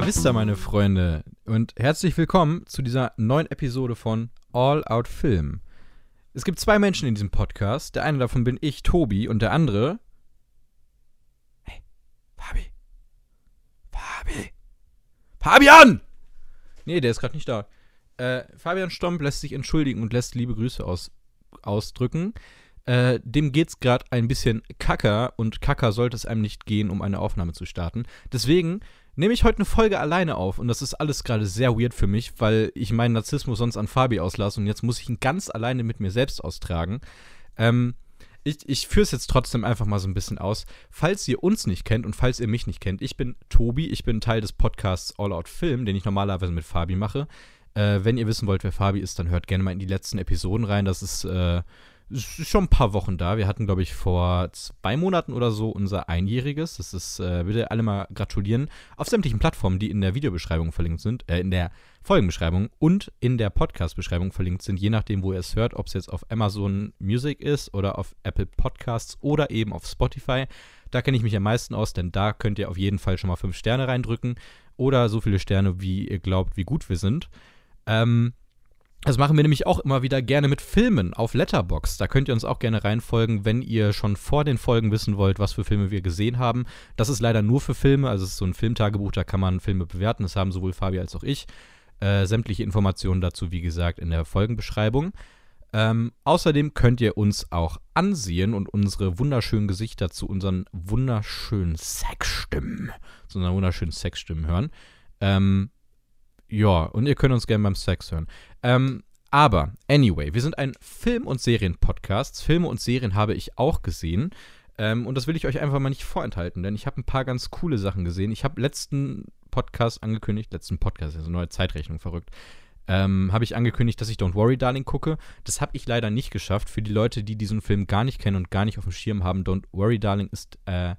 la vista, meine Freunde. Und herzlich willkommen zu dieser neuen Episode von All Out Film. Es gibt zwei Menschen in diesem Podcast. Der eine davon bin ich, Tobi, und der andere. Hey, Fabi. Fabi. Fabian! Nee, der ist gerade nicht da. Äh, Fabian Stomp lässt sich entschuldigen und lässt liebe Grüße aus, ausdrücken. Äh, dem geht's gerade ein bisschen kacker und kacker sollte es einem nicht gehen, um eine Aufnahme zu starten. Deswegen nehme ich heute eine Folge alleine auf und das ist alles gerade sehr weird für mich, weil ich meinen Narzissmus sonst an Fabi auslasse und jetzt muss ich ihn ganz alleine mit mir selbst austragen. Ähm, ich, ich führe es jetzt trotzdem einfach mal so ein bisschen aus. Falls ihr uns nicht kennt und falls ihr mich nicht kennt, ich bin Tobi, ich bin Teil des Podcasts All Out Film, den ich normalerweise mit Fabi mache. Äh, wenn ihr wissen wollt, wer Fabi ist, dann hört gerne mal in die letzten Episoden rein. Das ist äh, schon ein paar Wochen da. Wir hatten, glaube ich, vor zwei Monaten oder so unser Einjähriges. Das ist, äh, bitte alle mal gratulieren. Auf sämtlichen Plattformen, die in der Videobeschreibung verlinkt sind, äh, in der Folgenbeschreibung und in der Podcast-Beschreibung verlinkt sind, je nachdem, wo ihr es hört, ob es jetzt auf Amazon Music ist oder auf Apple Podcasts oder eben auf Spotify. Da kenne ich mich am meisten aus, denn da könnt ihr auf jeden Fall schon mal fünf Sterne reindrücken oder so viele Sterne, wie ihr glaubt, wie gut wir sind. Ähm, das machen wir nämlich auch immer wieder gerne mit Filmen auf Letterbox. Da könnt ihr uns auch gerne reinfolgen, wenn ihr schon vor den Folgen wissen wollt, was für Filme wir gesehen haben. Das ist leider nur für Filme, also es ist so ein Filmtagebuch, da kann man Filme bewerten. Das haben sowohl Fabi als auch ich. Äh, sämtliche Informationen dazu, wie gesagt, in der Folgenbeschreibung. Ähm, außerdem könnt ihr uns auch ansehen und unsere wunderschönen Gesichter zu unseren wunderschönen Sexstimmen, zu unseren wunderschönen Sexstimmen hören. Ähm, ja, und ihr könnt uns gerne beim Sex hören. Ähm, aber, anyway, wir sind ein Film- und Serien-Podcast. Filme und Serien habe ich auch gesehen. Ähm, und das will ich euch einfach mal nicht vorenthalten, denn ich habe ein paar ganz coole Sachen gesehen. Ich habe letzten Podcast angekündigt, letzten Podcast, also neue Zeitrechnung verrückt, ähm, habe ich angekündigt, dass ich Don't Worry Darling gucke. Das habe ich leider nicht geschafft. Für die Leute, die diesen Film gar nicht kennen und gar nicht auf dem Schirm haben, Don't Worry Darling ist äh,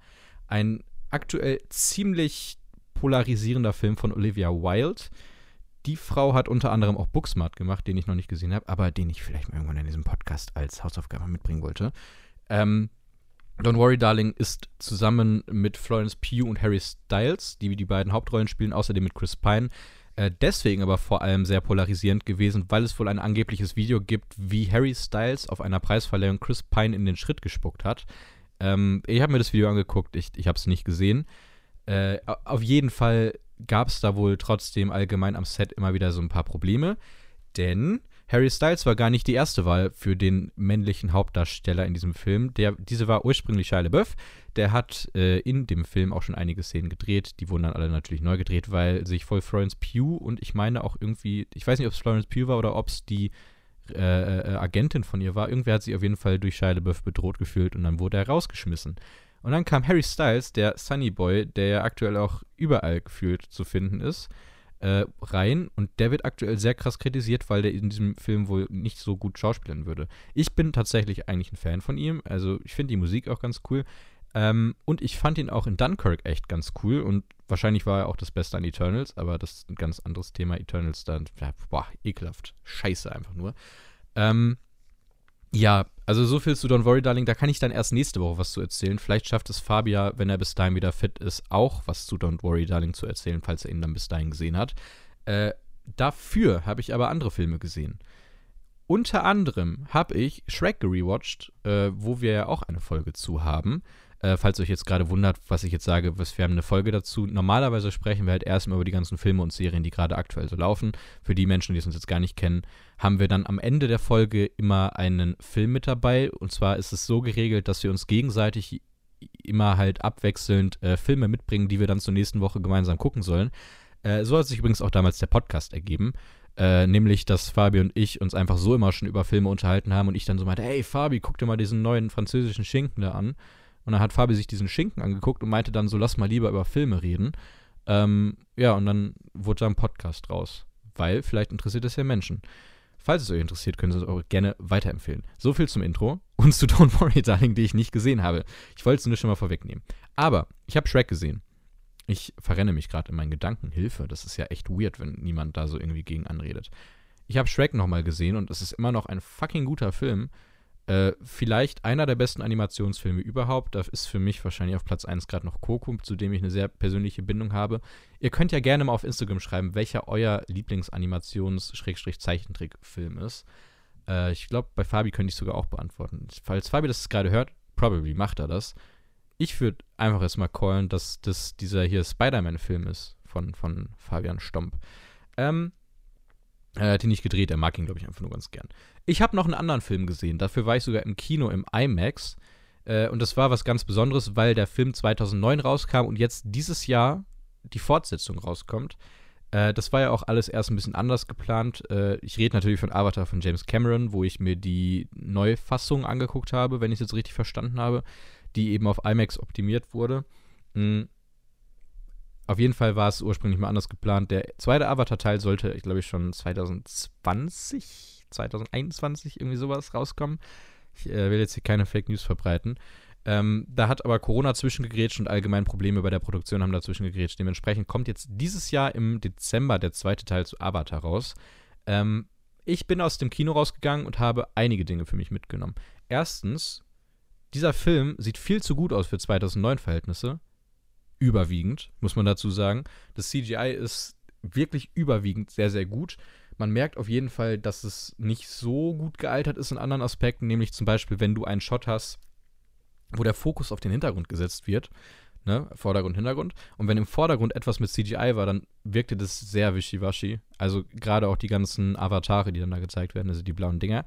ein aktuell ziemlich polarisierender Film von Olivia Wilde die Frau hat unter anderem auch Booksmart gemacht, den ich noch nicht gesehen habe, aber den ich vielleicht mal irgendwann in diesem Podcast als Hausaufgabe mitbringen wollte. Ähm, Don't Worry Darling ist zusammen mit Florence Pugh und Harry Styles, die die beiden Hauptrollen spielen, außerdem mit Chris Pine, äh, deswegen aber vor allem sehr polarisierend gewesen, weil es wohl ein angebliches Video gibt, wie Harry Styles auf einer Preisverleihung Chris Pine in den Schritt gespuckt hat. Ähm, ich habe mir das Video angeguckt, ich, ich habe es nicht gesehen. Äh, auf jeden Fall gab es da wohl trotzdem allgemein am Set immer wieder so ein paar Probleme, denn Harry Styles war gar nicht die erste Wahl für den männlichen Hauptdarsteller in diesem Film. Der, diese war ursprünglich Shia LaBeouf. Der hat äh, in dem Film auch schon einige Szenen gedreht. Die wurden dann alle natürlich neu gedreht, weil sich voll Florence Pugh und ich meine auch irgendwie, ich weiß nicht, ob es Florence Pugh war oder ob es die äh, äh, Agentin von ihr war. Irgendwer hat sich auf jeden Fall durch Shia LaBeouf bedroht gefühlt und dann wurde er rausgeschmissen. Und dann kam Harry Styles, der Sunny Boy, der ja aktuell auch überall gefühlt zu finden ist, äh, rein. Und der wird aktuell sehr krass kritisiert, weil der in diesem Film wohl nicht so gut schauspielen würde. Ich bin tatsächlich eigentlich ein Fan von ihm. Also ich finde die Musik auch ganz cool. Ähm, und ich fand ihn auch in Dunkirk echt ganz cool. Und wahrscheinlich war er auch das Beste an Eternals, aber das ist ein ganz anderes Thema. Eternals dann, ja, boah, ekelhaft. Scheiße einfach nur. Ähm, ja, also so viel zu Don't Worry Darling, da kann ich dann erst nächste Woche was zu erzählen. Vielleicht schafft es Fabia, wenn er bis dahin wieder fit ist, auch was zu Don't Worry Darling zu erzählen, falls er ihn dann bis dahin gesehen hat. Äh, dafür habe ich aber andere Filme gesehen. Unter anderem habe ich Shrek gerewatcht, äh, wo wir ja auch eine Folge zu haben. Äh, falls euch jetzt gerade wundert, was ich jetzt sage, was wir haben eine Folge dazu. Normalerweise sprechen wir halt erstmal über die ganzen Filme und Serien, die gerade aktuell so laufen. Für die Menschen, die es uns jetzt gar nicht kennen, haben wir dann am Ende der Folge immer einen Film mit dabei. Und zwar ist es so geregelt, dass wir uns gegenseitig immer halt abwechselnd äh, Filme mitbringen, die wir dann zur nächsten Woche gemeinsam gucken sollen. Äh, so hat sich übrigens auch damals der Podcast ergeben. Äh, nämlich, dass Fabi und ich uns einfach so immer schon über Filme unterhalten haben und ich dann so meinte, hey Fabi, guck dir mal diesen neuen französischen Schinken da an. Und dann hat Fabi sich diesen Schinken angeguckt und meinte dann so, lass mal lieber über Filme reden. Ähm, ja, und dann wurde da ein Podcast raus. Weil vielleicht interessiert es ja Menschen. Falls es euch interessiert, könnt ihr es auch gerne weiterempfehlen. So viel zum Intro und zu Don't Worry Darling, die ich nicht gesehen habe. Ich wollte es nur schon mal vorwegnehmen. Aber ich habe Shrek gesehen. Ich verrenne mich gerade in meinen Gedanken. Hilfe, das ist ja echt weird, wenn niemand da so irgendwie gegen anredet. Ich habe Shrek nochmal gesehen und es ist immer noch ein fucking guter Film. Äh, vielleicht einer der besten Animationsfilme überhaupt. Da ist für mich wahrscheinlich auf Platz 1 gerade noch Coco, zu dem ich eine sehr persönliche Bindung habe. Ihr könnt ja gerne mal auf Instagram schreiben, welcher euer Lieblingsanimations-Zeichentrickfilm ist. Äh, ich glaube, bei Fabi könnte ich sogar auch beantworten. Falls Fabi das gerade hört, probably macht er das. Ich würde einfach erstmal callen, dass das dieser hier Spider-Man-Film ist von, von Fabian Stomp. Ähm, er hat ihn nicht gedreht, er mag ihn, glaube ich, einfach nur ganz gern. Ich habe noch einen anderen Film gesehen. Dafür war ich sogar im Kino im IMAX. Äh, und das war was ganz Besonderes, weil der Film 2009 rauskam und jetzt dieses Jahr die Fortsetzung rauskommt. Äh, das war ja auch alles erst ein bisschen anders geplant. Äh, ich rede natürlich von Avatar von James Cameron, wo ich mir die Neufassung angeguckt habe, wenn ich es jetzt richtig verstanden habe, die eben auf IMAX optimiert wurde. Mhm. Auf jeden Fall war es ursprünglich mal anders geplant. Der zweite Avatar-Teil sollte, ich glaube, schon 2020, 2021 irgendwie sowas rauskommen. Ich äh, will jetzt hier keine Fake News verbreiten. Ähm, da hat aber Corona zwischengegrätscht und allgemein Probleme bei der Produktion haben dazwischen gegrätscht. Dementsprechend kommt jetzt dieses Jahr im Dezember der zweite Teil zu Avatar raus. Ähm, ich bin aus dem Kino rausgegangen und habe einige Dinge für mich mitgenommen. Erstens, dieser Film sieht viel zu gut aus für 2009 Verhältnisse. Überwiegend, muss man dazu sagen. Das CGI ist wirklich überwiegend sehr, sehr gut. Man merkt auf jeden Fall, dass es nicht so gut gealtert ist in anderen Aspekten, nämlich zum Beispiel, wenn du einen Shot hast, wo der Fokus auf den Hintergrund gesetzt wird. Ne? Vordergrund, Hintergrund. Und wenn im Vordergrund etwas mit CGI war, dann wirkte das sehr wischiwaschi. Also gerade auch die ganzen Avatare, die dann da gezeigt werden, also die blauen Dinger,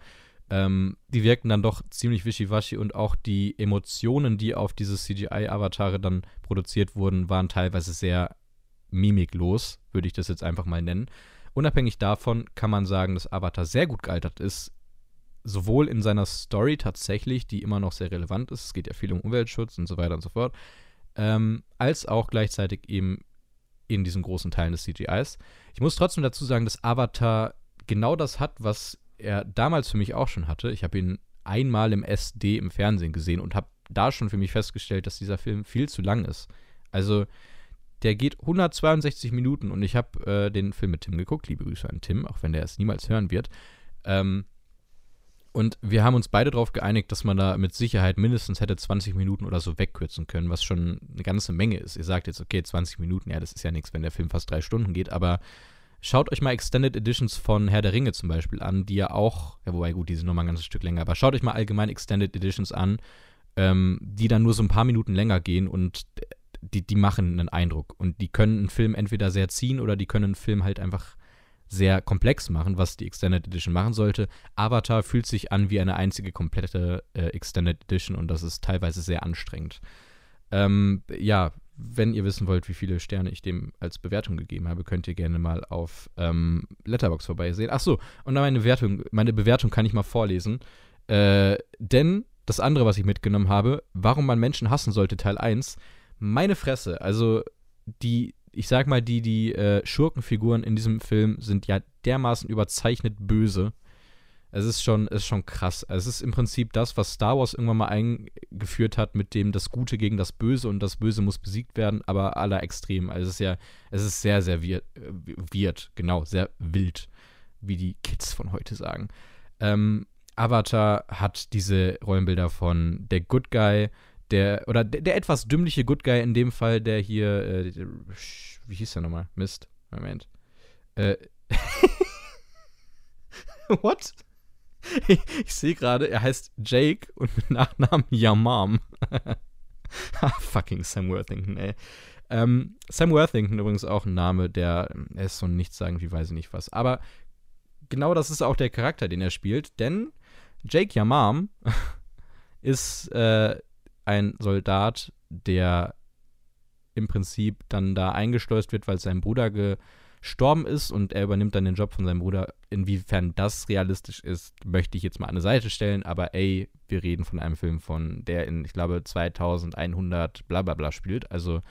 ähm, die wirkten dann doch ziemlich wischiwaschi und auch die Emotionen, die auf diese CGI-Avatare dann produziert wurden, waren teilweise sehr mimiklos, würde ich das jetzt einfach mal nennen. Unabhängig davon kann man sagen, dass Avatar sehr gut gealtert ist sowohl in seiner Story tatsächlich, die immer noch sehr relevant ist, es geht ja viel um Umweltschutz und so weiter und so fort, ähm, als auch gleichzeitig eben in diesen großen Teilen des CGIs. Ich muss trotzdem dazu sagen, dass Avatar genau das hat, was er damals für mich auch schon hatte. Ich habe ihn einmal im SD im Fernsehen gesehen und habe da schon für mich festgestellt, dass dieser Film viel zu lang ist. Also der geht 162 Minuten und ich habe äh, den Film mit Tim geguckt. Liebe Grüße an Tim, auch wenn der es niemals hören wird. Ähm, und wir haben uns beide darauf geeinigt, dass man da mit Sicherheit mindestens hätte 20 Minuten oder so wegkürzen können, was schon eine ganze Menge ist. Ihr sagt jetzt, okay, 20 Minuten, ja, das ist ja nichts, wenn der Film fast drei Stunden geht, aber schaut euch mal Extended Editions von Herr der Ringe zum Beispiel an, die ja auch, ja, wobei gut, die sind nochmal ein ganzes Stück länger, aber schaut euch mal allgemein Extended Editions an, ähm, die dann nur so ein paar Minuten länger gehen und die, die machen einen Eindruck. Und die können einen Film entweder sehr ziehen oder die können einen Film halt einfach sehr komplex machen, was die Extended Edition machen sollte. Avatar fühlt sich an wie eine einzige komplette äh, Extended Edition und das ist teilweise sehr anstrengend. Ähm, ja, wenn ihr wissen wollt, wie viele Sterne ich dem als Bewertung gegeben habe, könnt ihr gerne mal auf ähm, Letterbox vorbeisehen. Achso, und dann meine Bewertung, meine Bewertung kann ich mal vorlesen. Äh, denn das andere, was ich mitgenommen habe, warum man Menschen hassen sollte, Teil 1, meine Fresse, also die ich sag mal, die, die äh, Schurkenfiguren in diesem Film sind ja dermaßen überzeichnet böse. Es ist schon, ist schon krass. Es ist im Prinzip das, was Star Wars irgendwann mal eingeführt hat, mit dem das Gute gegen das Böse und das Böse muss besiegt werden, aber aller extrem. Also es ist ja, es ist sehr, sehr weird, äh, weird genau, sehr wild, wie die Kids von heute sagen. Ähm, Avatar hat diese Rollenbilder von der Good Guy, der, oder der, der, etwas dümmliche Good Guy in dem Fall, der hier, äh, wie hieß der nochmal? Mist. Moment. Äh. What? Ich, ich sehe gerade, er heißt Jake und mit Nachnamen Yamam. fucking Sam Worthington, ey. Ähm, Sam Worthington übrigens auch ein Name, der, er ist so nichts sagen, wie weiß ich nicht was. Aber genau das ist auch der Charakter, den er spielt, denn Jake Yamam ist äh, ein Soldat, der im Prinzip dann da eingeschleust wird, weil sein Bruder gestorben ist und er übernimmt dann den Job von seinem Bruder. Inwiefern das realistisch ist, möchte ich jetzt mal an eine Seite stellen, aber ey, wir reden von einem Film von, der in, ich glaube, 2100 bla bla bla spielt, also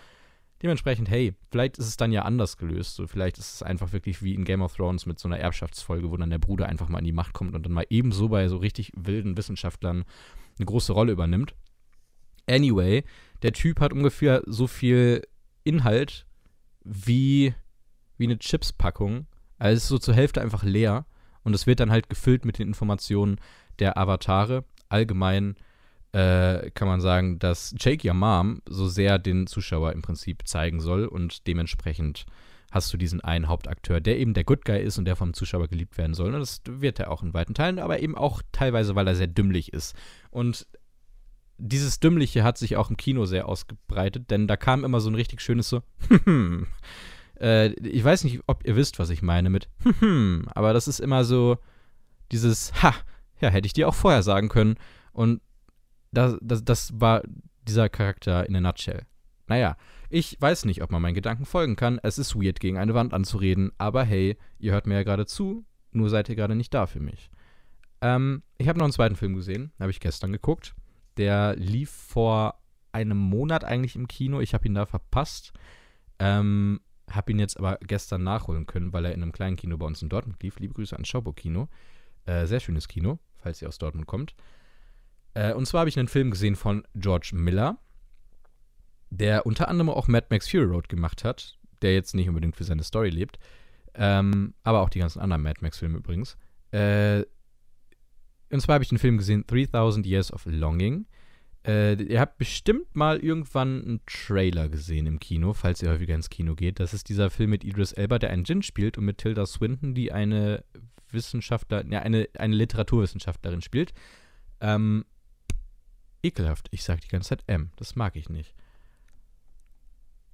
dementsprechend, hey, vielleicht ist es dann ja anders gelöst, so vielleicht ist es einfach wirklich wie in Game of Thrones mit so einer Erbschaftsfolge, wo dann der Bruder einfach mal an die Macht kommt und dann mal ebenso bei so richtig wilden Wissenschaftlern eine große Rolle übernimmt. Anyway, der Typ hat ungefähr so viel Inhalt wie, wie eine Chips-Packung. Also es ist so zur Hälfte einfach leer und es wird dann halt gefüllt mit den Informationen der Avatare. allgemein äh, kann man sagen, dass Jake Your Mom so sehr den Zuschauer im Prinzip zeigen soll und dementsprechend hast du diesen einen Hauptakteur, der eben der Good Guy ist und der vom Zuschauer geliebt werden soll. Und das wird er auch in weiten Teilen, aber eben auch teilweise, weil er sehr dümmlich ist. Und dieses Dümmliche hat sich auch im Kino sehr ausgebreitet, denn da kam immer so ein richtig schönes so, äh, ich weiß nicht, ob ihr wisst, was ich meine mit aber das ist immer so dieses, ha, ja, hätte ich dir auch vorher sagen können. Und das, das, das war dieser Charakter in a nutshell. Naja, ich weiß nicht, ob man meinen Gedanken folgen kann. Es ist weird, gegen eine Wand anzureden, aber hey, ihr hört mir ja gerade zu, nur seid ihr gerade nicht da für mich. Ähm, ich habe noch einen zweiten Film gesehen, habe ich gestern geguckt. Der lief vor einem Monat eigentlich im Kino. Ich habe ihn da verpasst. Ähm, habe ihn jetzt aber gestern nachholen können, weil er in einem kleinen Kino bei uns in Dortmund lief. Liebe Grüße an Schauburg Kino. Äh, sehr schönes Kino, falls ihr aus Dortmund kommt. Äh, und zwar habe ich einen Film gesehen von George Miller, der unter anderem auch Mad Max Fury Road gemacht hat, der jetzt nicht unbedingt für seine Story lebt, ähm, aber auch die ganzen anderen Mad Max-Filme übrigens. Äh, und zwar habe ich den Film gesehen, 3000 Years of Longing. Äh, ihr habt bestimmt mal irgendwann einen Trailer gesehen im Kino, falls ihr häufiger ins Kino geht. Das ist dieser Film mit Idris Elba, der einen Djinn spielt und mit Tilda Swinton, die eine Wissenschaftler, ja, eine, eine Literaturwissenschaftlerin spielt. Ähm, ekelhaft. Ich sage die ganze Zeit M. Das mag ich nicht.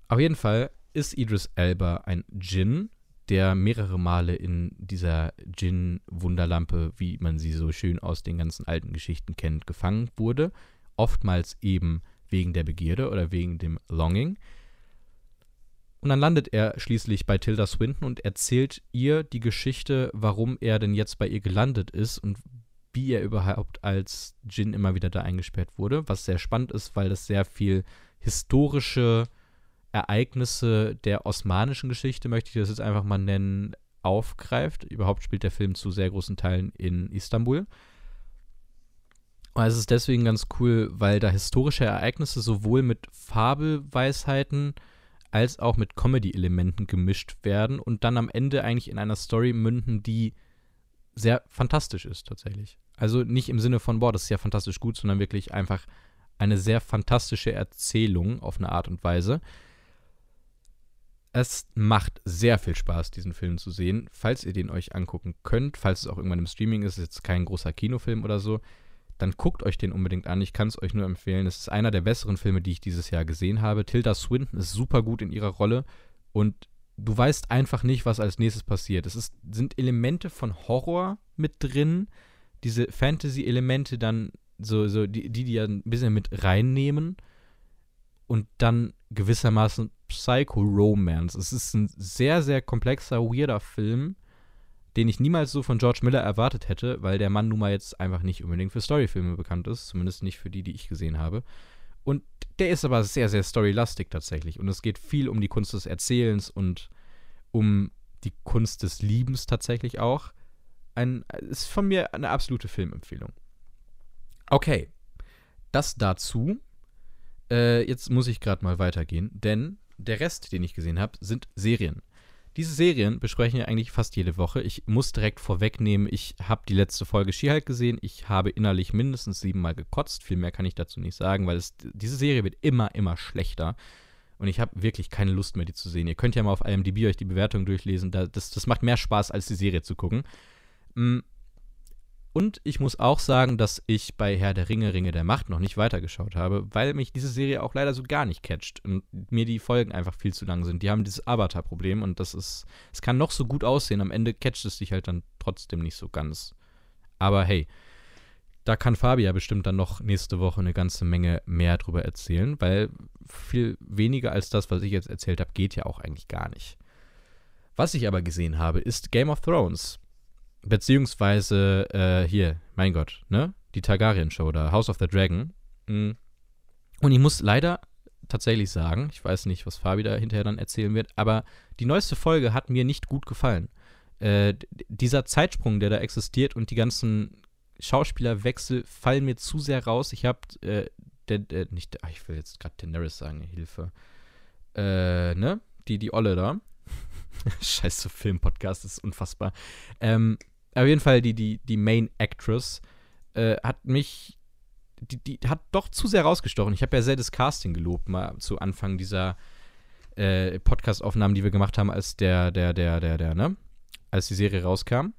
Auf jeden Fall ist Idris Elba ein Djinn, der mehrere Male in dieser Djinn-Wunderlampe, wie man sie so schön aus den ganzen alten Geschichten kennt, gefangen wurde. Oftmals eben wegen der Begierde oder wegen dem Longing. Und dann landet er schließlich bei Tilda Swinton und erzählt ihr die Geschichte, warum er denn jetzt bei ihr gelandet ist und wie er überhaupt als Djinn immer wieder da eingesperrt wurde. Was sehr spannend ist, weil das sehr viel historische Ereignisse der osmanischen Geschichte, möchte ich das jetzt einfach mal nennen, aufgreift. Überhaupt spielt der Film zu sehr großen Teilen in Istanbul. Und es ist deswegen ganz cool, weil da historische Ereignisse sowohl mit Fabelweisheiten als auch mit Comedy-Elementen gemischt werden und dann am Ende eigentlich in einer Story münden, die sehr fantastisch ist tatsächlich. Also nicht im Sinne von, boah, das ist ja fantastisch gut, sondern wirklich einfach eine sehr fantastische Erzählung auf eine Art und Weise, es macht sehr viel Spaß, diesen Film zu sehen. Falls ihr den euch angucken könnt, falls es auch irgendwann im Streaming ist, ist jetzt kein großer Kinofilm oder so, dann guckt euch den unbedingt an. Ich kann es euch nur empfehlen. Es ist einer der besseren Filme, die ich dieses Jahr gesehen habe. Tilda Swinton ist super gut in ihrer Rolle und du weißt einfach nicht, was als nächstes passiert. Es ist, sind Elemente von Horror mit drin, diese Fantasy-Elemente dann so, so die, die, die ja ein bisschen mit reinnehmen und dann gewissermaßen Psycho-Romance. Es ist ein sehr, sehr komplexer, weirder Film, den ich niemals so von George Miller erwartet hätte, weil der Mann nun mal jetzt einfach nicht unbedingt für Storyfilme bekannt ist, zumindest nicht für die, die ich gesehen habe. Und der ist aber sehr, sehr storylastig tatsächlich. Und es geht viel um die Kunst des Erzählens und um die Kunst des Liebens tatsächlich auch. Ein, ist von mir eine absolute Filmempfehlung. Okay, das dazu. Äh, jetzt muss ich gerade mal weitergehen, denn der Rest, den ich gesehen habe, sind Serien. Diese Serien besprechen wir eigentlich fast jede Woche. Ich muss direkt vorwegnehmen, ich habe die letzte Folge She-Hulk gesehen. Ich habe innerlich mindestens siebenmal gekotzt. Viel mehr kann ich dazu nicht sagen, weil es, diese Serie wird immer, immer schlechter. Und ich habe wirklich keine Lust mehr, die zu sehen. Ihr könnt ja mal auf IMDb euch die Bewertung durchlesen. das, das macht mehr Spaß, als die Serie zu gucken. Und ich muss auch sagen, dass ich bei Herr der Ringe, Ringe der Macht noch nicht weitergeschaut habe, weil mich diese Serie auch leider so gar nicht catcht und mir die Folgen einfach viel zu lang sind. Die haben dieses Avatar-Problem und das ist, es kann noch so gut aussehen, am Ende catcht es dich halt dann trotzdem nicht so ganz. Aber hey, da kann Fabi ja bestimmt dann noch nächste Woche eine ganze Menge mehr drüber erzählen, weil viel weniger als das, was ich jetzt erzählt habe, geht ja auch eigentlich gar nicht. Was ich aber gesehen habe, ist Game of Thrones. Beziehungsweise, äh, hier, mein Gott, ne? Die Targaryen-Show da, House of the Dragon. Mhm. Und ich muss leider tatsächlich sagen, ich weiß nicht, was Fabi da hinterher dann erzählen wird, aber die neueste Folge hat mir nicht gut gefallen. Äh, dieser Zeitsprung, der da existiert und die ganzen Schauspielerwechsel fallen mir zu sehr raus. Ich habe, äh, der, der, nicht, ach, ich will jetzt gerade Daenerys sagen, Hilfe. Äh, ne? Die, die Olle da. Scheiße, Filmpodcast, ist unfassbar. Ähm, auf jeden Fall die, die, die Main Actress äh, hat mich die, die hat doch zu sehr rausgestochen. Ich habe ja sehr das Casting gelobt, mal zu Anfang dieser äh, Podcast-Aufnahmen, die wir gemacht haben, als der, der, der, der, der, ne? Als die Serie rauskam.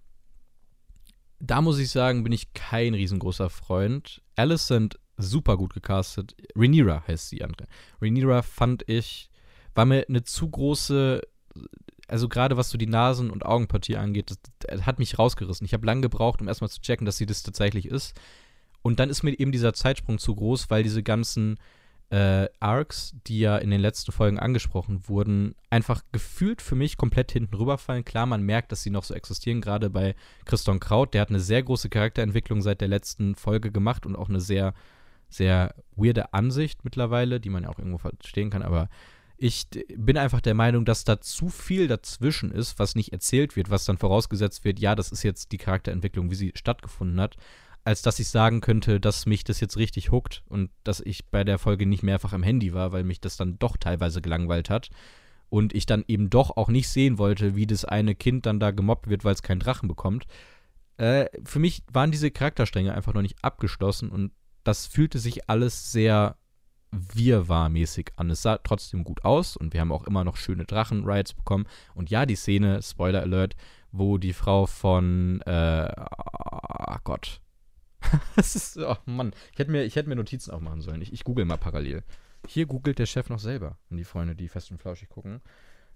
Da muss ich sagen, bin ich kein riesengroßer Freund. Alicent super gut gecastet. Rhaenyra heißt die andere. Rhaenyra fand ich, war mir eine zu große, also gerade was so die Nasen- und Augenpartie angeht, das, das hat mich rausgerissen. Ich habe lange gebraucht, um erstmal zu checken, dass sie das tatsächlich ist. Und dann ist mir eben dieser Zeitsprung zu groß, weil diese ganzen äh, Arcs, die ja in den letzten Folgen angesprochen wurden, einfach gefühlt für mich komplett hinten rüberfallen. Klar, man merkt, dass sie noch so existieren, gerade bei Christian Kraut. Der hat eine sehr große Charakterentwicklung seit der letzten Folge gemacht und auch eine sehr, sehr weirde Ansicht mittlerweile, die man ja auch irgendwo verstehen kann. Aber ich bin einfach der Meinung, dass da zu viel dazwischen ist, was nicht erzählt wird, was dann vorausgesetzt wird, ja, das ist jetzt die Charakterentwicklung, wie sie stattgefunden hat als dass ich sagen könnte, dass mich das jetzt richtig huckt und dass ich bei der Folge nicht mehrfach am Handy war, weil mich das dann doch teilweise gelangweilt hat. Und ich dann eben doch auch nicht sehen wollte, wie das eine Kind dann da gemobbt wird, weil es keinen Drachen bekommt. Äh, für mich waren diese Charakterstränge einfach noch nicht abgeschlossen und das fühlte sich alles sehr wirrwarrmäßig an. Es sah trotzdem gut aus und wir haben auch immer noch schöne Drachen-Rides bekommen. Und ja, die Szene, Spoiler Alert, wo die Frau von, äh, oh Gott, das ist, oh Mann, ich hätte mir, ich hätte mir Notizen auch machen sollen. Ich, ich google mal parallel. Hier googelt der Chef noch selber. Und die Freunde, die fest und flauschig gucken.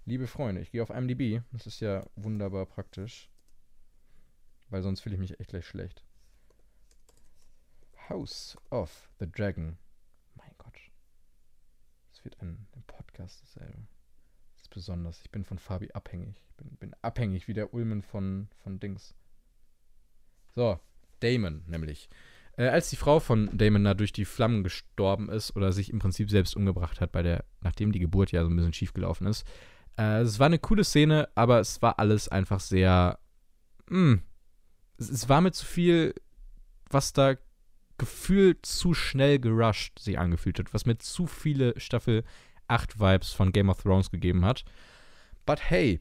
Liebe Freunde, ich gehe auf IMDb. Das ist ja wunderbar praktisch. Weil sonst fühle ich mich echt gleich schlecht. House of the Dragon. Wird ein, ein Podcast dasselbe. Das ist besonders. Ich bin von Fabi abhängig. Ich bin, bin abhängig wie der Ulmen von, von Dings. So, Damon nämlich. Äh, als die Frau von Damon da durch die Flammen gestorben ist oder sich im Prinzip selbst umgebracht hat, bei der, nachdem die Geburt ja so ein bisschen schief gelaufen ist. Äh, es war eine coole Szene, aber es war alles einfach sehr. Mh, hm, es, es war mir zu viel, was da gefühlt zu schnell gerusht sich angefühlt hat, was mir zu viele Staffel 8 Vibes von Game of Thrones gegeben hat. But hey,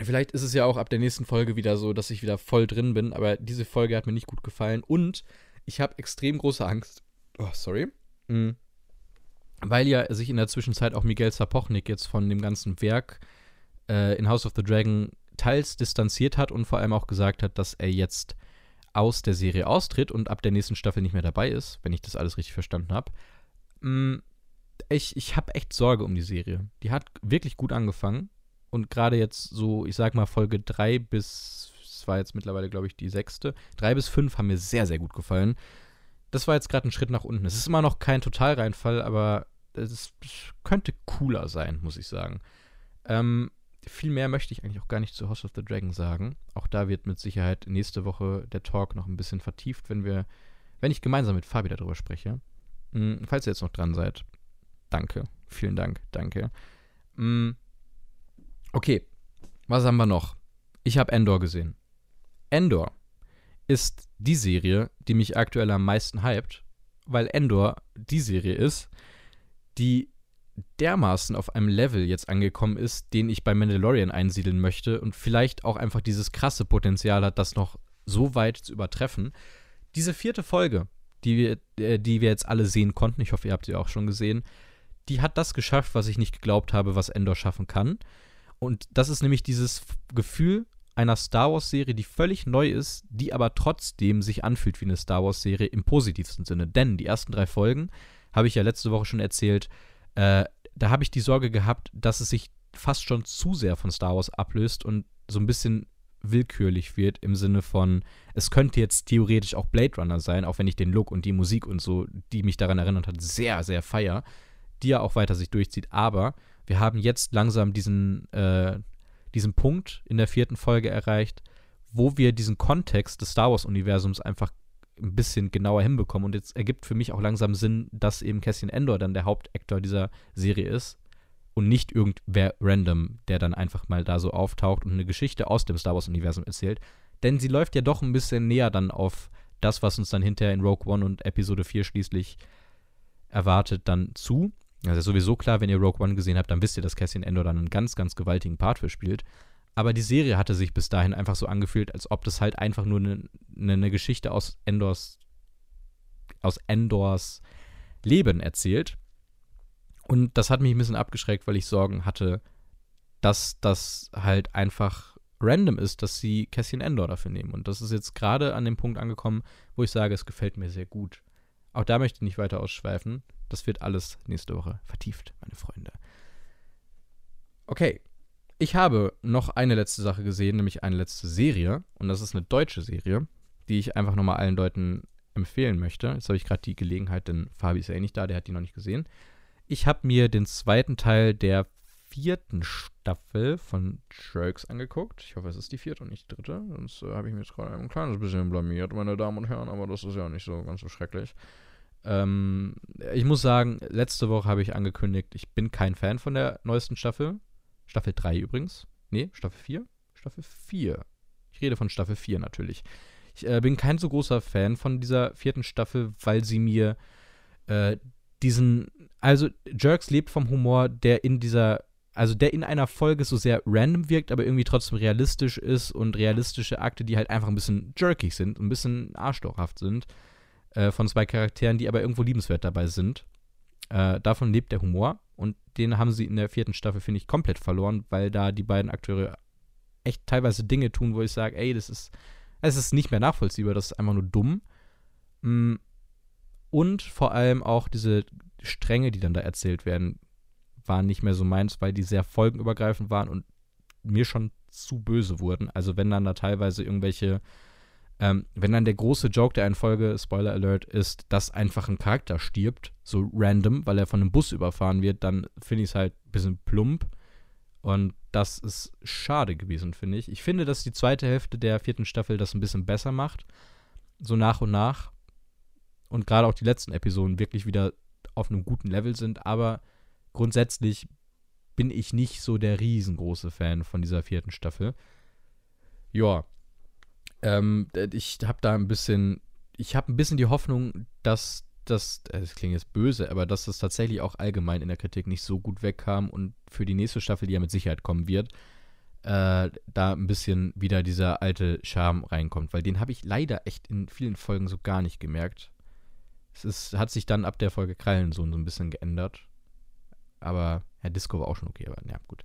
Vielleicht ist es ja auch ab der nächsten Folge wieder so, dass ich wieder voll drin bin, aber diese Folge hat mir nicht gut gefallen und ich habe extrem große Angst. Oh, sorry. Mhm. Weil ja sich in der Zwischenzeit auch Miguel Sapochnik jetzt von dem ganzen Werk äh, in House of the Dragon teils distanziert hat und vor allem auch gesagt hat, dass er jetzt aus der Serie austritt und ab der nächsten Staffel nicht mehr dabei ist, wenn ich das alles richtig verstanden habe. Mhm. Ich, ich habe echt Sorge um die Serie. Die hat wirklich gut angefangen und gerade jetzt so, ich sag mal, Folge 3 bis, es war jetzt mittlerweile, glaube ich, die sechste, 3 bis 5 haben mir sehr, sehr gut gefallen. Das war jetzt gerade ein Schritt nach unten. Es ist immer noch kein Totalreinfall, aber es könnte cooler sein, muss ich sagen. Ähm, viel mehr möchte ich eigentlich auch gar nicht zu House of the Dragon sagen. Auch da wird mit Sicherheit nächste Woche der Talk noch ein bisschen vertieft, wenn wir, wenn ich gemeinsam mit Fabi darüber spreche. Hm, falls ihr jetzt noch dran seid, danke. Vielen Dank, danke. Hm, Okay, was haben wir noch? Ich habe Endor gesehen. Endor ist die Serie, die mich aktuell am meisten hypt, weil Endor die Serie ist, die dermaßen auf einem Level jetzt angekommen ist, den ich bei Mandalorian einsiedeln möchte und vielleicht auch einfach dieses krasse Potenzial hat, das noch so weit zu übertreffen. Diese vierte Folge, die wir, äh, die wir jetzt alle sehen konnten, ich hoffe, ihr habt sie auch schon gesehen, die hat das geschafft, was ich nicht geglaubt habe, was Endor schaffen kann. Und das ist nämlich dieses Gefühl einer Star Wars-Serie, die völlig neu ist, die aber trotzdem sich anfühlt wie eine Star Wars-Serie im positivsten Sinne. Denn die ersten drei Folgen, habe ich ja letzte Woche schon erzählt, äh, da habe ich die Sorge gehabt, dass es sich fast schon zu sehr von Star Wars ablöst und so ein bisschen willkürlich wird im Sinne von, es könnte jetzt theoretisch auch Blade Runner sein, auch wenn ich den Look und die Musik und so, die mich daran erinnert hat, sehr, sehr feier, die ja auch weiter sich durchzieht. Aber wir haben jetzt langsam diesen, äh, diesen Punkt in der vierten Folge erreicht, wo wir diesen Kontext des Star Wars-Universums einfach ein bisschen genauer hinbekommen. Und jetzt ergibt für mich auch langsam Sinn, dass eben Cassian Endor dann der Hauptaktor dieser Serie ist und nicht irgendwer random, der dann einfach mal da so auftaucht und eine Geschichte aus dem Star Wars-Universum erzählt. Denn sie läuft ja doch ein bisschen näher dann auf das, was uns dann hinterher in Rogue One und Episode 4 schließlich erwartet, dann zu. Also ist sowieso klar, wenn ihr Rogue One gesehen habt, dann wisst ihr, dass Cassian Endor dann einen ganz, ganz gewaltigen Part für spielt. Aber die Serie hatte sich bis dahin einfach so angefühlt, als ob das halt einfach nur eine, eine, eine Geschichte aus Endors aus Endors Leben erzählt. Und das hat mich ein bisschen abgeschreckt, weil ich Sorgen hatte, dass das halt einfach random ist, dass sie Cassian Endor dafür nehmen. Und das ist jetzt gerade an dem Punkt angekommen, wo ich sage, es gefällt mir sehr gut. Auch da möchte ich nicht weiter ausschweifen. Das wird alles nächste Woche vertieft, meine Freunde. Okay. Ich habe noch eine letzte Sache gesehen, nämlich eine letzte Serie. Und das ist eine deutsche Serie, die ich einfach nochmal allen Leuten empfehlen möchte. Jetzt habe ich gerade die Gelegenheit, denn Fabi ist ja eh nicht da, der hat die noch nicht gesehen. Ich habe mir den zweiten Teil der vierten Staffel von Jerks angeguckt. Ich hoffe, es ist die vierte und nicht die dritte. Sonst äh, habe ich mich jetzt gerade ein kleines bisschen blamiert, meine Damen und Herren, aber das ist ja nicht so ganz so schrecklich. Ähm, ich muss sagen, letzte Woche habe ich angekündigt, ich bin kein Fan von der neuesten Staffel. Staffel 3 übrigens. Nee, Staffel 4? Staffel 4. Ich rede von Staffel 4 natürlich. Ich äh, bin kein so großer Fan von dieser vierten Staffel, weil sie mir äh, diesen. Also, Jerks lebt vom Humor, der in dieser. Also, der in einer Folge so sehr random wirkt, aber irgendwie trotzdem realistisch ist und realistische Akte, die halt einfach ein bisschen jerkig sind, ein bisschen arschlochhaft sind. Äh, von zwei Charakteren, die aber irgendwo liebenswert dabei sind. Äh, davon lebt der Humor und den haben sie in der vierten Staffel, finde ich, komplett verloren, weil da die beiden Akteure echt teilweise Dinge tun, wo ich sage, ey, das ist es ist nicht mehr nachvollziehbar, das ist einfach nur dumm. Mm. Und vor allem auch diese Stränge, die dann da erzählt werden, waren nicht mehr so meins, weil die sehr folgenübergreifend waren und mir schon zu böse wurden. Also wenn dann da teilweise irgendwelche, ähm, wenn dann der große Joke der einen Folge, Spoiler Alert, ist, dass einfach ein Charakter stirbt, so random, weil er von einem Bus überfahren wird, dann finde ich es halt ein bisschen plump. Und das ist schade gewesen, finde ich. Ich finde, dass die zweite Hälfte der vierten Staffel das ein bisschen besser macht. So nach und nach. Und gerade auch die letzten Episoden wirklich wieder auf einem guten Level sind. Aber grundsätzlich bin ich nicht so der riesengroße Fan von dieser vierten Staffel. Ja. Ähm, ich habe da ein bisschen. Ich habe ein bisschen die Hoffnung, dass dass, äh, das klingt jetzt böse, aber dass das tatsächlich auch allgemein in der Kritik nicht so gut wegkam und für die nächste Staffel, die ja mit Sicherheit kommen wird, äh, da ein bisschen wieder dieser alte Charme reinkommt, weil den habe ich leider echt in vielen Folgen so gar nicht gemerkt. Es ist, hat sich dann ab der Folge Krallensohn so ein bisschen geändert. Aber ja, Disco war auch schon okay, aber ja, gut.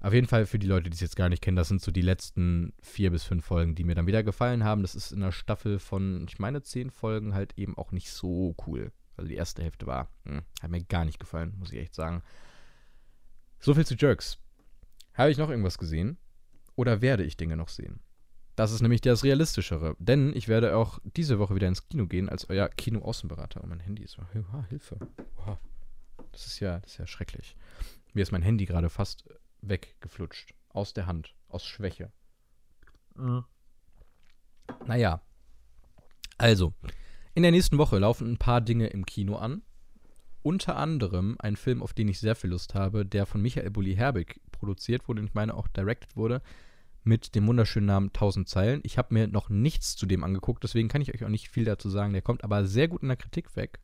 Auf jeden Fall für die Leute, die es jetzt gar nicht kennen, das sind so die letzten vier bis fünf Folgen, die mir dann wieder gefallen haben. Das ist in einer Staffel von, ich meine, zehn Folgen halt eben auch nicht so cool. Also die erste Hälfte war, hm, hat mir gar nicht gefallen, muss ich echt sagen. So viel zu Jerks. Habe ich noch irgendwas gesehen? Oder werde ich Dinge noch sehen? Das ist nämlich das Realistischere. Denn ich werde auch diese Woche wieder ins Kino gehen als euer Kino-Außenberater. Oh, mein Handy ist. Hilfe. Das ist ja, das ist ja schrecklich. Mir ist mein Handy gerade fast weggeflutscht. Aus der Hand. Aus Schwäche. Mhm. Naja. Also, in der nächsten Woche laufen ein paar Dinge im Kino an. Unter anderem ein Film, auf den ich sehr viel Lust habe, der von Michael Bulli-Herbig produziert wurde und ich meine auch directed wurde, mit dem wunderschönen Namen 1000 Zeilen. Ich habe mir noch nichts zu dem angeguckt, deswegen kann ich euch auch nicht viel dazu sagen. Der kommt aber sehr gut in der Kritik weg.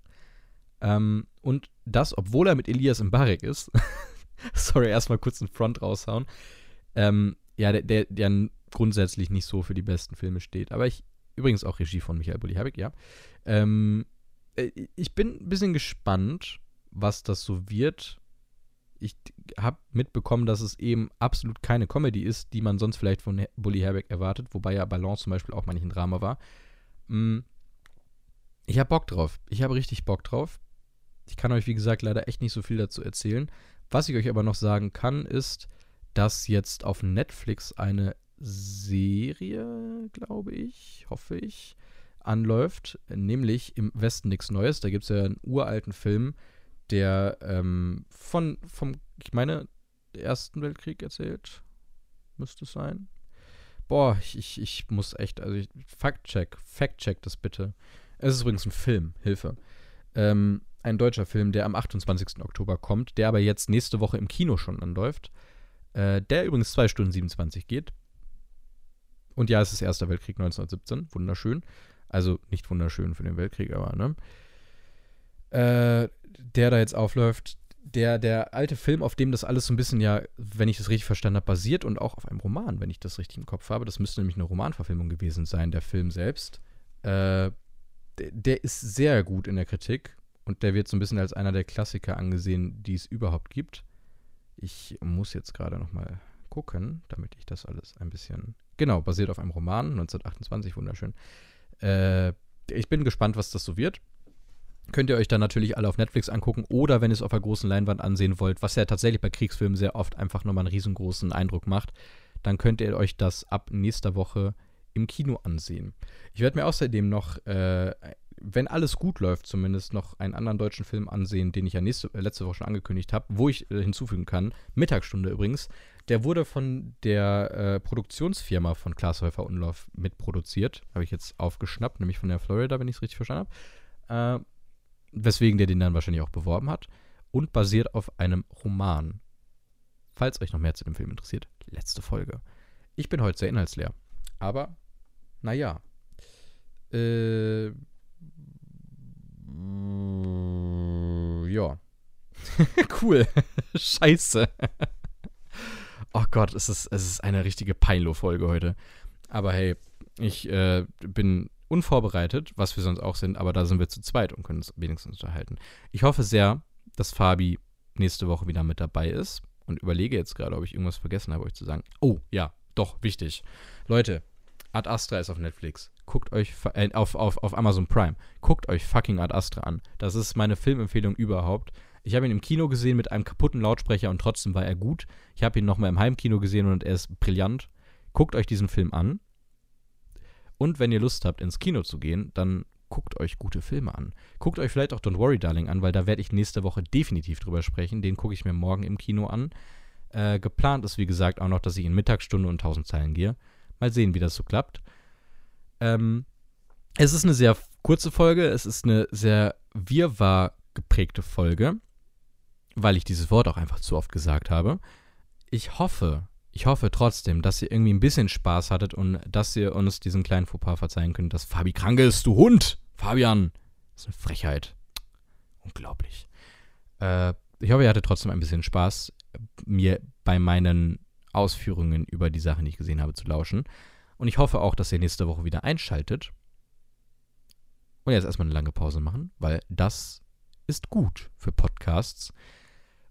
Ähm, und das, obwohl er mit Elias Mbarek ist. Sorry, erstmal kurz einen Front raushauen. Ähm, ja, der, der, der, grundsätzlich nicht so für die besten Filme steht. Aber ich, übrigens auch Regie von Michael Bulli-Herbig, ja. Ähm, äh, ich bin ein bisschen gespannt, was das so wird. Ich habe mitbekommen, dass es eben absolut keine Comedy ist, die man sonst vielleicht von Bully Herbeck erwartet, wobei ja Balance zum Beispiel auch mal nicht ein Drama war. Mm, ich habe Bock drauf. Ich habe richtig Bock drauf. Ich kann euch, wie gesagt, leider echt nicht so viel dazu erzählen. Was ich euch aber noch sagen kann, ist, dass jetzt auf Netflix eine Serie, glaube ich, hoffe ich, anläuft, nämlich im Westen nichts Neues. Da gibt es ja einen uralten Film, der ähm, von, vom, ich meine, Ersten Weltkrieg erzählt. Müsste es sein. Boah, ich, ich, ich muss echt, also Fact-check, Fact-check das bitte. Es ist übrigens ein Film, Hilfe. Ähm, ein deutscher Film, der am 28. Oktober kommt, der aber jetzt nächste Woche im Kino schon anläuft. Äh, der übrigens 2 Stunden 27 geht. Und ja, es ist Erster Weltkrieg 1917. Wunderschön. Also nicht wunderschön für den Weltkrieg, aber ne? Äh, der da jetzt aufläuft, der, der alte Film, auf dem das alles so ein bisschen ja, wenn ich das richtig verstanden habe, basiert und auch auf einem Roman, wenn ich das richtig im Kopf habe. Das müsste nämlich eine Romanverfilmung gewesen sein, der Film selbst. Äh, der, der ist sehr gut in der Kritik und der wird so ein bisschen als einer der Klassiker angesehen, die es überhaupt gibt. Ich muss jetzt gerade noch mal gucken, damit ich das alles ein bisschen. Genau, basiert auf einem Roman, 1928, wunderschön. Äh, ich bin gespannt, was das so wird. Könnt ihr euch dann natürlich alle auf Netflix angucken oder wenn ihr es auf der großen Leinwand ansehen wollt, was ja tatsächlich bei Kriegsfilmen sehr oft einfach nochmal einen riesengroßen Eindruck macht, dann könnt ihr euch das ab nächster Woche im Kino ansehen. Ich werde mir außerdem noch, äh, wenn alles gut läuft, zumindest noch einen anderen deutschen Film ansehen, den ich ja nächste, äh, letzte Woche schon angekündigt habe, wo ich äh, hinzufügen kann. Mittagsstunde übrigens. Der wurde von der äh, Produktionsfirma von Klaas Häufer Unlauf mitproduziert. Habe ich jetzt aufgeschnappt, nämlich von der Florida, wenn ich es richtig verstanden habe. Äh, weswegen der den dann wahrscheinlich auch beworben hat. Und basiert auf einem Roman. Falls euch noch mehr zu dem Film interessiert, letzte Folge. Ich bin heute sehr inhaltsleer. Aber, naja. Äh. Ja. cool. Scheiße. oh Gott, es ist, es ist eine richtige Peinlo-Folge heute. Aber hey, ich äh, bin unvorbereitet, was wir sonst auch sind, aber da sind wir zu zweit und können uns wenigstens unterhalten. Ich hoffe sehr, dass Fabi nächste Woche wieder mit dabei ist und überlege jetzt gerade, ob ich irgendwas vergessen habe, euch zu sagen. Oh, ja, doch, wichtig. Leute, Ad Astra ist auf Netflix. Guckt euch, äh, auf, auf, auf Amazon Prime. Guckt euch fucking Ad Astra an. Das ist meine Filmempfehlung überhaupt. Ich habe ihn im Kino gesehen mit einem kaputten Lautsprecher und trotzdem war er gut. Ich habe ihn nochmal im Heimkino gesehen und er ist brillant. Guckt euch diesen Film an. Und wenn ihr Lust habt, ins Kino zu gehen, dann guckt euch gute Filme an. Guckt euch vielleicht auch Don't Worry Darling an, weil da werde ich nächste Woche definitiv drüber sprechen. Den gucke ich mir morgen im Kino an. Äh, geplant ist, wie gesagt, auch noch, dass ich in Mittagsstunde und 1000 Zeilen gehe. Mal sehen, wie das so klappt. Ähm, es ist eine sehr kurze Folge. Es ist eine sehr wirrwarr geprägte Folge, weil ich dieses Wort auch einfach zu oft gesagt habe. Ich hoffe, ich hoffe trotzdem, dass ihr irgendwie ein bisschen Spaß hattet und dass ihr uns diesen kleinen Fauxpas verzeihen könnt, dass Fabi krank ist, du Hund! Fabian! Das ist eine Frechheit. Unglaublich. Äh, ich hoffe, ihr hattet trotzdem ein bisschen Spaß, mir bei meinen Ausführungen über die Sachen, die ich gesehen habe, zu lauschen. Und ich hoffe auch, dass ihr nächste Woche wieder einschaltet. Und jetzt erstmal eine lange Pause machen, weil das ist gut für Podcasts.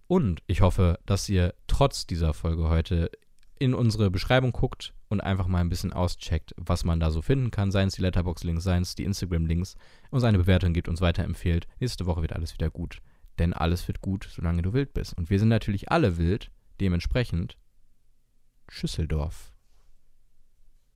Und ich hoffe, dass ihr trotz dieser Folge heute in unsere Beschreibung guckt und einfach mal ein bisschen auscheckt, was man da so finden kann. Seien es die Letterbox-Links, seien es die Instagram-Links, uns eine Bewertung gibt, uns weiterempfehlt. Nächste Woche wird alles wieder gut. Denn alles wird gut, solange du wild bist. Und wir sind natürlich alle wild, dementsprechend Schüsseldorf.